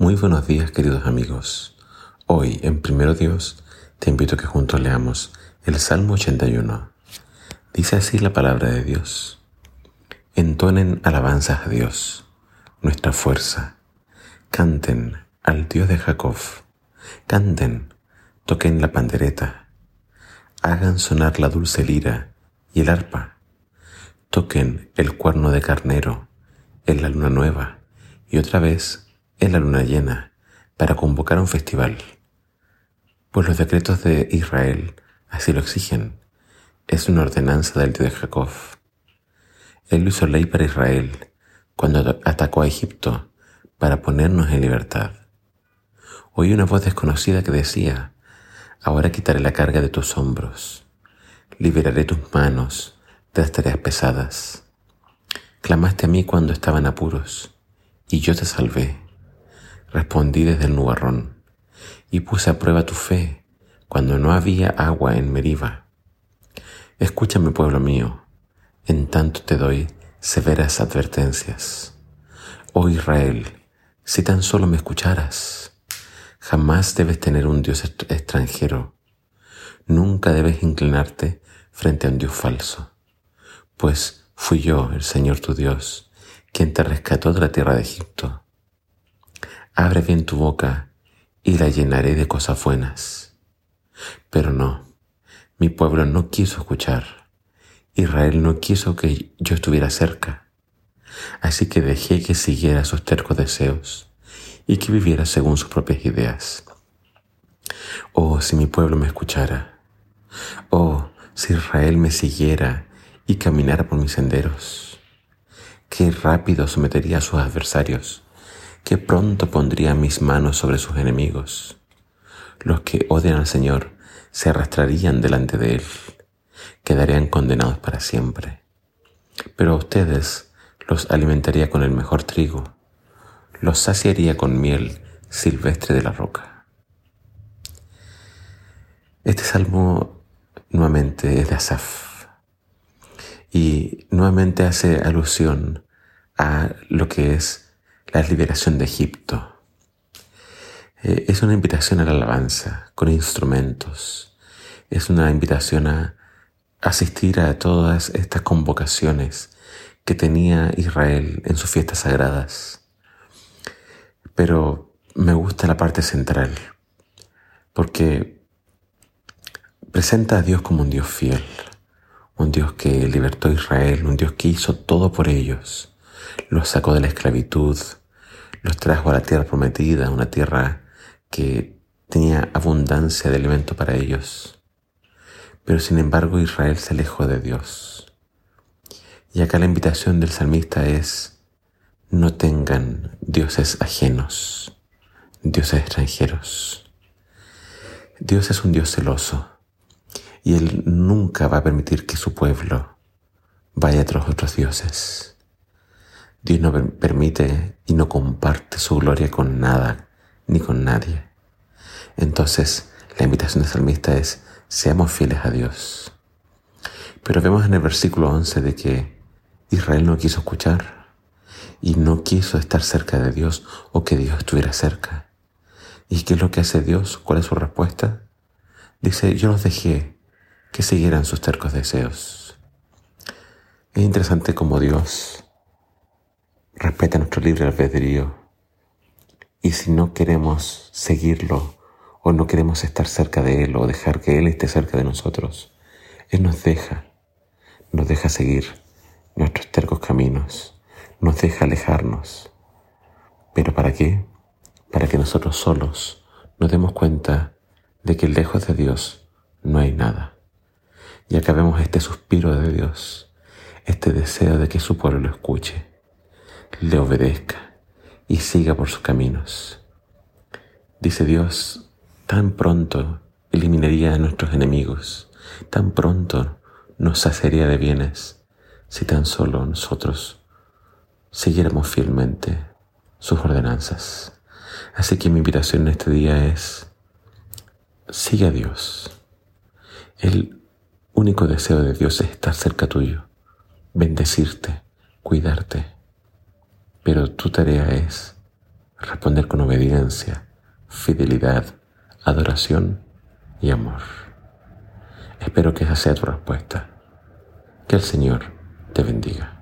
Muy buenos días queridos amigos. Hoy en Primero Dios te invito a que juntos leamos el Salmo 81. Dice así la palabra de Dios. Entonen alabanzas a Dios, nuestra fuerza. Canten al Dios de Jacob. Canten, toquen la pandereta. Hagan sonar la dulce lira y el arpa. Toquen el cuerno de carnero en la luna nueva y otra vez en la luna llena para convocar un festival, pues los decretos de Israel así lo exigen. Es una ordenanza del Dios de Jacob. Él hizo ley para Israel cuando atacó a Egipto para ponernos en libertad. Oí una voz desconocida que decía, ahora quitaré la carga de tus hombros, liberaré tus manos de las tareas pesadas. Clamaste a mí cuando estaban apuros, y yo te salvé. Respondí desde el nubarrón y puse a prueba tu fe cuando no había agua en Meriba. Escúchame, pueblo mío, en tanto te doy severas advertencias. Oh Israel, si tan solo me escucharas, jamás debes tener un Dios extranjero. Nunca debes inclinarte frente a un Dios falso, pues fui yo, el Señor tu Dios, quien te rescató de la tierra de Egipto abre bien tu boca y la llenaré de cosas buenas. Pero no, mi pueblo no quiso escuchar. Israel no quiso que yo estuviera cerca. Así que dejé que siguiera sus tercos deseos y que viviera según sus propias ideas. Oh, si mi pueblo me escuchara. Oh, si Israel me siguiera y caminara por mis senderos. Qué rápido sometería a sus adversarios que pronto pondría mis manos sobre sus enemigos. Los que odian al Señor se arrastrarían delante de Él, quedarían condenados para siempre. Pero a ustedes los alimentaría con el mejor trigo, los saciaría con miel silvestre de la roca. Este salmo nuevamente es de Asaf y nuevamente hace alusión a lo que es la liberación de Egipto. Eh, es una invitación a la alabanza con instrumentos. Es una invitación a asistir a todas estas convocaciones que tenía Israel en sus fiestas sagradas. Pero me gusta la parte central, porque presenta a Dios como un Dios fiel, un Dios que libertó a Israel, un Dios que hizo todo por ellos, los sacó de la esclavitud, los trajo a la tierra prometida, una tierra que tenía abundancia de alimento para ellos. Pero sin embargo Israel se alejó de Dios. Y acá la invitación del salmista es, no tengan dioses ajenos, dioses extranjeros. Dios es un Dios celoso y Él nunca va a permitir que su pueblo vaya tras otros dioses. Dios no permite y no comparte su gloria con nada ni con nadie. Entonces, la invitación del salmista es, seamos fieles a Dios. Pero vemos en el versículo 11 de que Israel no quiso escuchar y no quiso estar cerca de Dios o que Dios estuviera cerca. ¿Y qué es lo que hace Dios? ¿Cuál es su respuesta? Dice, yo los dejé que siguieran sus tercos deseos. Es interesante como Dios respeta nuestro libre albedrío. Y si no queremos seguirlo o no queremos estar cerca de Él o dejar que Él esté cerca de nosotros, Él nos deja, nos deja seguir nuestros tercos caminos, nos deja alejarnos. ¿Pero para qué? Para que nosotros solos nos demos cuenta de que lejos de Dios no hay nada. Y acabemos este suspiro de Dios, este deseo de que su pueblo lo escuche le obedezca y siga por sus caminos. Dice Dios, tan pronto eliminaría a nuestros enemigos, tan pronto nos saciaría de bienes, si tan solo nosotros siguiéramos fielmente sus ordenanzas. Así que mi invitación en este día es, sigue a Dios. El único deseo de Dios es estar cerca tuyo, bendecirte, cuidarte pero tu tarea es responder con obediencia, fidelidad, adoración y amor. Espero que esa sea tu respuesta. Que el Señor te bendiga.